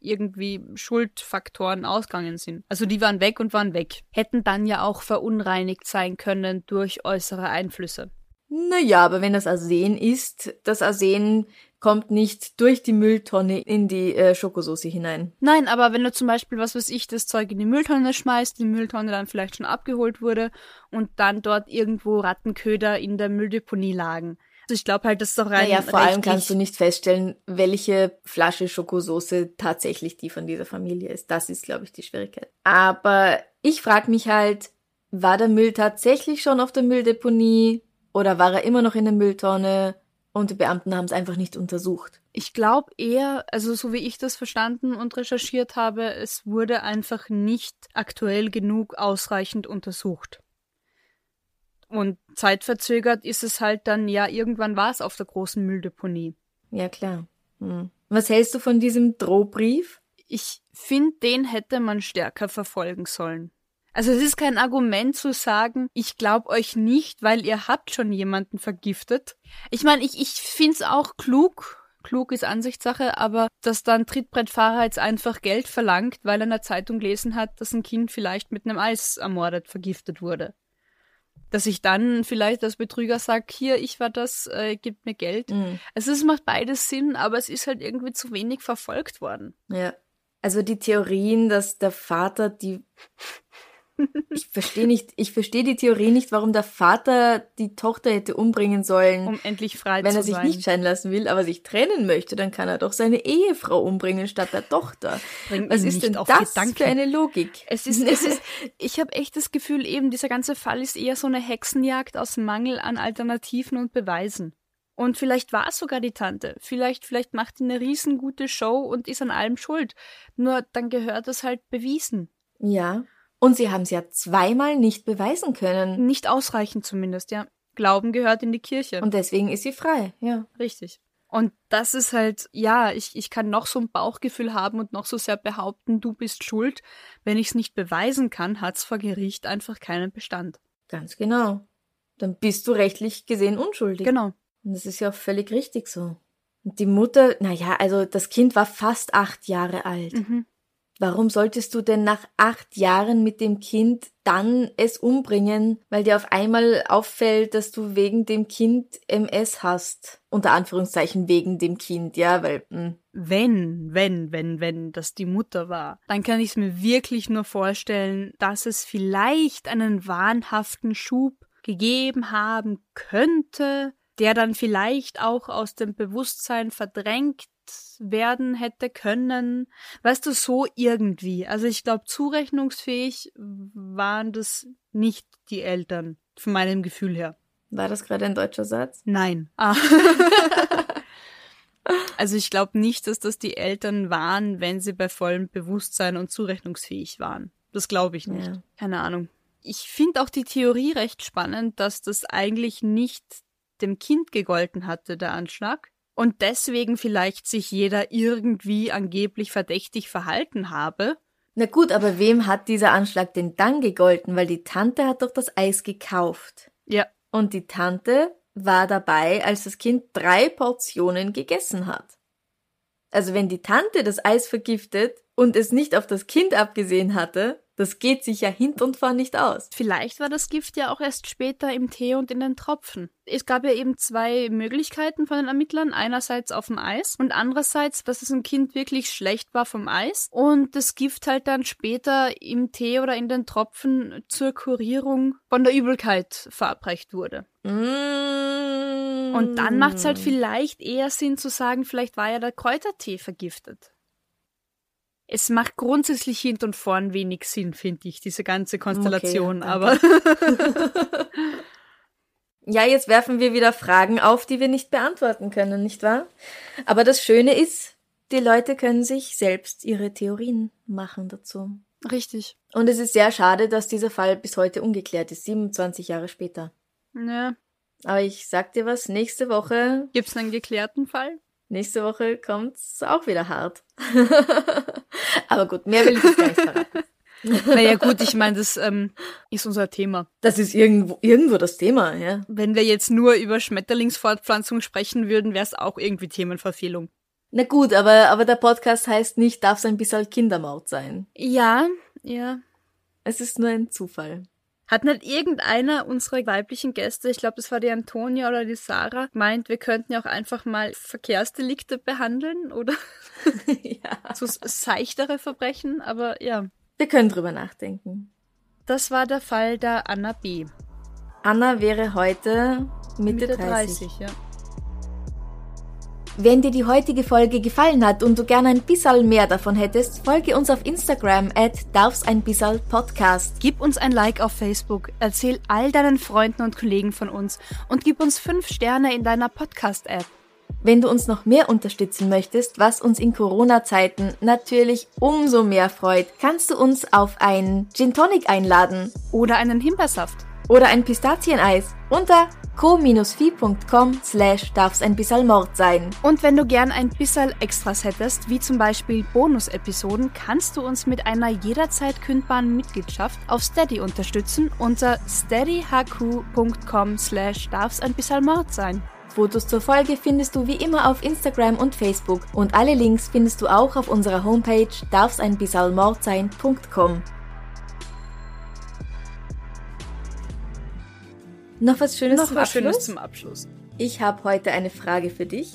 irgendwie Schuldfaktoren ausgegangen sind. Also die waren weg und waren weg. Hätten dann ja auch verunreinigt sein können durch äußere Einflüsse. Naja, aber wenn das Arsen ist, das Arsen kommt nicht durch die Mülltonne in die äh, Schokosauce hinein. Nein, aber wenn du zum Beispiel, was weiß ich, das Zeug in die Mülltonne schmeißt, die Mülltonne dann vielleicht schon abgeholt wurde und dann dort irgendwo Rattenköder in der Mülldeponie lagen. Also ich glaube halt, das ist doch rein Naja, vor allem kannst du nicht feststellen, welche Flasche Schokosauce tatsächlich die von dieser Familie ist. Das ist, glaube ich, die Schwierigkeit. Aber ich frage mich halt, war der Müll tatsächlich schon auf der Mülldeponie oder war er immer noch in der Mülltonne und die Beamten haben es einfach nicht untersucht? Ich glaube eher, also so wie ich das verstanden und recherchiert habe, es wurde einfach nicht aktuell genug ausreichend untersucht. Und zeitverzögert ist es halt dann, ja, irgendwann war es auf der großen Mülldeponie. Ja, klar. Hm. Was hältst du von diesem Drohbrief? Ich finde, den hätte man stärker verfolgen sollen. Also es ist kein Argument zu sagen, ich glaube euch nicht, weil ihr habt schon jemanden vergiftet. Ich meine, ich, ich finde es auch klug, klug ist Ansichtssache, aber dass dann Trittbrettfahrer jetzt einfach Geld verlangt, weil er in der Zeitung gelesen hat, dass ein Kind vielleicht mit einem Eis ermordet, vergiftet wurde. Dass ich dann vielleicht als Betrüger sag, hier, ich war das, äh, gibt mir Geld. Hm. Also es macht beides Sinn, aber es ist halt irgendwie zu wenig verfolgt worden. Ja. Also die Theorien, dass der Vater die ich verstehe nicht, ich verstehe die Theorie nicht, warum der Vater die Tochter hätte umbringen sollen. Um endlich frei Wenn zu er sich sein. nicht scheiden lassen will, aber sich trennen möchte, dann kann er doch seine Ehefrau umbringen statt der Tochter. Bringt Was ist denn das Gedanken. für eine Logik? Es ist, es ist, *laughs* ich habe echt das Gefühl, eben dieser ganze Fall ist eher so eine Hexenjagd aus Mangel an Alternativen und Beweisen. Und vielleicht war es sogar die Tante. Vielleicht, vielleicht macht die eine riesengute Show und ist an allem schuld. Nur dann gehört es halt bewiesen. Ja. Und sie haben es ja zweimal nicht beweisen können. Nicht ausreichend zumindest, ja. Glauben gehört in die Kirche. Und deswegen ist sie frei, ja. Richtig. Und das ist halt, ja, ich, ich kann noch so ein Bauchgefühl haben und noch so sehr behaupten, du bist schuld. Wenn ich es nicht beweisen kann, hat's vor Gericht einfach keinen Bestand. Ganz genau. Dann bist du rechtlich gesehen unschuldig. Genau. Und das ist ja auch völlig richtig so. Und die Mutter, naja, also das Kind war fast acht Jahre alt. Mhm. Warum solltest du denn nach acht Jahren mit dem Kind dann es umbringen, weil dir auf einmal auffällt, dass du wegen dem Kind MS hast? Unter Anführungszeichen wegen dem Kind, ja, weil, hm, Wenn, wenn, wenn, wenn das die Mutter war, dann kann ich es mir wirklich nur vorstellen, dass es vielleicht einen wahnhaften Schub gegeben haben könnte, der dann vielleicht auch aus dem Bewusstsein verdrängt werden hätte können. Weißt du, so irgendwie. Also ich glaube, zurechnungsfähig waren das nicht die Eltern, von meinem Gefühl her. war das gerade ein deutscher Satz? Nein. Ah. *laughs* also ich glaube nicht, dass das die Eltern waren, wenn sie bei vollem Bewusstsein und zurechnungsfähig waren. Das glaube ich nicht. Ja. Keine Ahnung. Ich finde auch die Theorie recht spannend, dass das eigentlich nicht dem Kind gegolten hatte, der Anschlag. Und deswegen vielleicht sich jeder irgendwie angeblich verdächtig verhalten habe. Na gut, aber wem hat dieser Anschlag denn dann gegolten? Weil die Tante hat doch das Eis gekauft. Ja, Und die Tante war dabei, als das Kind drei Portionen gegessen hat. Also wenn die Tante das Eis vergiftet und es nicht auf das Kind abgesehen hatte, das geht sich ja hint und vor nicht aus. Vielleicht war das Gift ja auch erst später im Tee und in den Tropfen. Es gab ja eben zwei Möglichkeiten von den Ermittlern. Einerseits auf dem Eis und andererseits, dass es ein Kind wirklich schlecht war vom Eis und das Gift halt dann später im Tee oder in den Tropfen zur Kurierung von der Übelkeit verabreicht wurde. Mm. Und dann macht es halt vielleicht eher Sinn zu sagen, vielleicht war ja der Kräutertee vergiftet. Es macht grundsätzlich hint und vorn wenig Sinn, finde ich, diese ganze Konstellation. Okay, aber *laughs* Ja, jetzt werfen wir wieder Fragen auf, die wir nicht beantworten können, nicht wahr? Aber das Schöne ist, die Leute können sich selbst ihre Theorien machen dazu. richtig. Und es ist sehr schade, dass dieser Fall bis heute ungeklärt ist, 27 Jahre später. Ja. Aber ich sag dir was, nächste Woche, Gibt's einen geklärten Fall? Nächste Woche kommt's auch wieder hart. *laughs* Aber gut, mehr will ich jetzt gar nicht verraten. *laughs* Naja gut, ich meine, das ähm, ist unser Thema. Das ist irgendwo, irgendwo das Thema, ja. Wenn wir jetzt nur über Schmetterlingsfortpflanzung sprechen würden, wäre es auch irgendwie Themenverfehlung. Na gut, aber, aber der Podcast heißt nicht, darf es ein bisschen Kindermord sein. Ja, ja. Es ist nur ein Zufall. Hat nicht irgendeiner unserer weiblichen Gäste, ich glaube, das war die Antonia oder die Sarah, meint, wir könnten ja auch einfach mal Verkehrsdelikte behandeln oder *laughs* ja. so seichtere Verbrechen, aber ja. Wir können drüber nachdenken. Das war der Fall der Anna B. Anna wäre heute Mitte, 30. ja. Wenn dir die heutige Folge gefallen hat und du gerne ein bisschen mehr davon hättest, folge uns auf Instagram at darf's ein bisschen Podcast. Gib uns ein Like auf Facebook, erzähl all deinen Freunden und Kollegen von uns und gib uns fünf Sterne in deiner Podcast-App. Wenn du uns noch mehr unterstützen möchtest, was uns in Corona-Zeiten natürlich umso mehr freut, kannst du uns auf ein Gin Tonic einladen Oder einen Himbeersaft. Oder ein Pistazieneis unter co-fi.com slash darf's ein bisschen Mord sein. Und wenn du gern ein bisschen Extras hättest, wie zum Beispiel Bonus-Episoden, kannst du uns mit einer jederzeit kündbaren Mitgliedschaft auf Steady unterstützen unter steadyhq.com slash darf's ein bisschen Mord sein. Fotos zur Folge findest du wie immer auf Instagram und Facebook und alle Links findest du auch auf unserer Homepage darfseinbissalmordsein.com. Noch was Schönes Noch zum was Abschluss? Schönes zum Abschluss. Ich habe heute eine Frage für dich.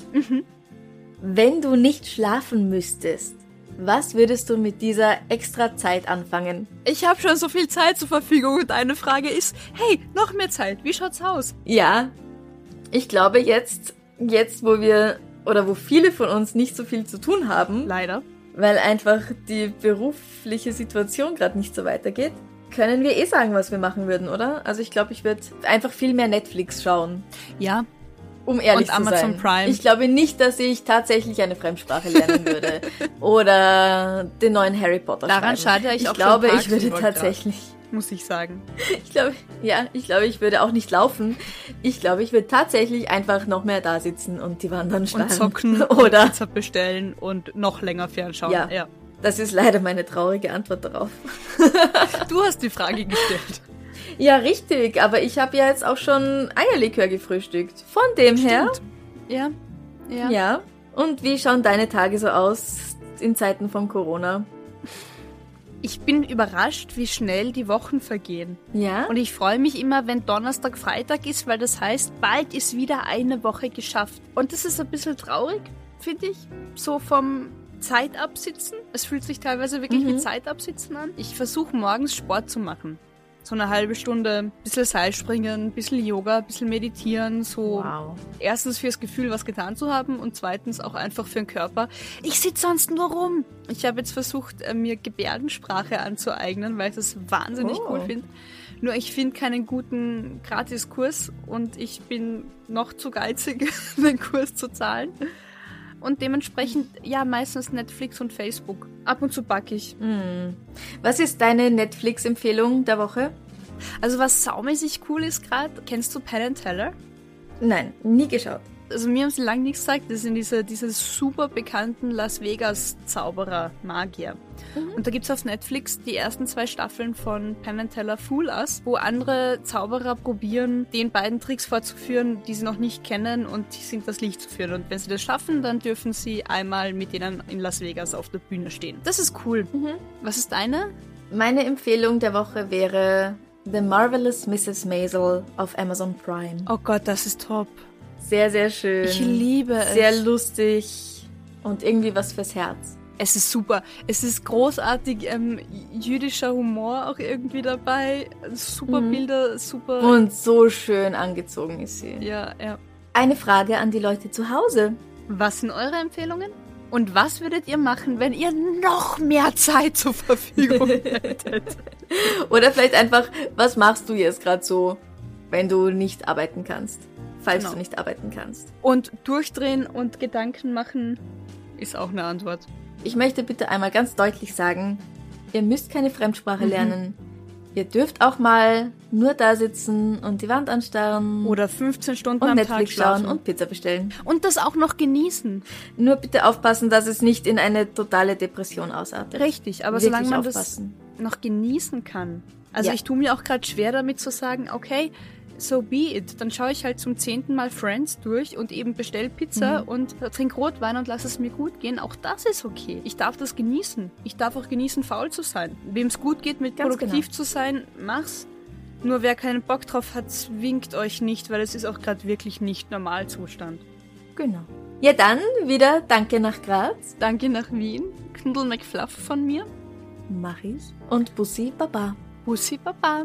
Wenn du nicht schlafen müsstest, Was würdest du mit dieser extra Zeit anfangen? Ich habe schon so viel Zeit zur Verfügung und eine Frage ist, hey, noch mehr Zeit, wie schaut's aus? Ja, ich glaube jetzt, jetzt wo wir oder wo viele von uns nicht so viel zu tun haben, Leider. weil einfach die berufliche Situation gerade nicht so weitergeht, können wir eh sagen, was wir machen würden, oder? Also ich glaube, ich würde einfach viel mehr Netflix schauen, Ja, um ehrlich Und zu Amazon sein. Prime. Ich glaube nicht, dass ich tatsächlich eine Fremdsprache lernen würde *laughs* oder den neuen Harry Potter Daran schreiben. schade ich ich auch glaube, ich würde tatsächlich muss ich sagen. Ich glaube, ja, ich glaube, ich würde auch nicht laufen. Ich glaube, ich würde tatsächlich einfach noch mehr da sitzen und die Wandern starren. Und zocken, *laughs* Oder, und bestellen und noch länger fernschauen. Ja. ja. Das ist leider meine traurige Antwort darauf. *laughs* Du hast die Frage gestellt. Ja, richtig, aber ich habe ja jetzt auch schon Eierlikör gefrühstückt. Von dem her, Ja. Ja. ja. Und wie schauen deine Tage so aus in Zeiten von Corona? Ich bin überrascht, wie schnell die Wochen vergehen. Ja? Und ich freue mich immer, wenn Donnerstag Freitag ist, weil das heißt, bald ist wieder eine Woche geschafft. Und das ist ein bisschen traurig, finde ich. So vom Zeitabsitzen. Es fühlt sich teilweise wirklich wie Zeitabsitzen an. Ich versuche morgens Sport zu machen. So eine halbe Stunde, ein bisschen Seilspringen, ein bisschen Yoga, ein bisschen meditieren, so Wow. erstens fürs Gefühl, was getan zu haben und zweitens auch einfach für den Körper. Ich sitze sonst nur rum. Ich habe jetzt versucht, äh, mir Gebärdensprache anzueignen, weil ich das wahnsinnig Oh. cool finde. Nur ich finde keinen guten Gratiskurs und ich bin noch zu geizig, *laughs* den Kurs zu zahlen. Und dementsprechend, ja, meistens Netflix und Facebook. Ab und zu backe ich. Was ist deine Netflix-Empfehlung der Woche? Also was saumäßig cool ist gerade, kennst du Penn and Teller? Nein, nie geschaut. Also mir haben sie lange nichts gesagt, das sind diese, diese super bekannten Las Vegas Zauberer, Magier. Und da gibt's auf Netflix die ersten zwei Staffeln von Penn and Teller Fool Us, wo andere Zauberer probieren, den beiden Tricks vorzuführen, die sie noch nicht kennen und sie das Licht zu führen. Und wenn sie das schaffen, dann dürfen sie einmal mit denen in Las Vegas auf der Bühne stehen. Das ist cool. Was ist deine? Meine Empfehlung der Woche wäre The Marvelous Mrs. Maisel auf Amazon Prime. Oh Gott, das ist top. Sehr, sehr schön. Ich liebe es. Sehr lustig und irgendwie was fürs Herz. Es ist super. Es ist großartig ähm, jüdischer Humor auch irgendwie dabei. Super Bilder, super. Und so schön angezogen ist sie. ja, ja. Eine Frage an die Leute zu Hause. Was sind eure Empfehlungen? Und was würdet ihr machen, wenn ihr noch mehr Zeit zur Verfügung *laughs* hättet? Oder vielleicht einfach, was machst du jetzt gerade so, wenn du nicht arbeiten kannst? Falls Genau. du nicht arbeiten kannst. Und durchdrehen und Gedanken machen ist auch eine Antwort. Ich möchte bitte einmal ganz deutlich sagen, ihr müsst keine Mhm. Fremdsprache lernen. Ihr dürft auch mal nur da sitzen und die Wand anstarren Oder 15 Stunden und am Tag Netflix schlafen. schauen und Pizza bestellen. und das auch noch genießen. Nur bitte aufpassen, dass es nicht in eine totale Depression ausartet. Richtig, aber Wirklich solange man aufpassen. das noch genießen kann. Also Ja. ich tue mir auch gerade schwer damit zu sagen, okay, so be it. Dann schaue ich halt zum zehnten Mal Friends durch und eben bestell Pizza Mhm. und trink Rotwein und lass es mir gut gehen. Auch das ist okay. Ich darf das genießen. Ich darf auch genießen, faul zu sein. Wem es gut geht, mit Ganz produktiv genau. zu sein, mach's. Nur wer keinen Bock drauf hat, zwingt euch nicht, weil es ist auch gerade wirklich nicht Normalzustand. Genau. Ja, dann wieder Danke nach Graz. Danke nach Wien. Knuddel McFluff von mir. Mach ich. Und Bussi Baba. Bussi Baba.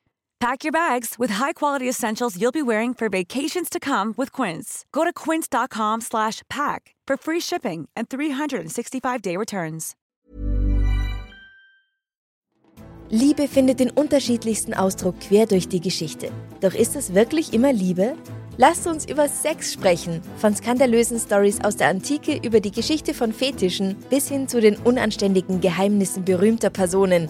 Pack your bags with high-quality essentials you'll be wearing for vacations to come with Quince. Go to quince.com slash pack for free shipping and 365-day returns. Liebe findet den unterschiedlichsten Ausdruck quer durch die Geschichte. Doch ist es wirklich immer Liebe? Lasst uns über Sex sprechen. Von skandalösen Stories aus der Antike über die Geschichte von Fetischen bis hin zu den unanständigen Geheimnissen berühmter Personen.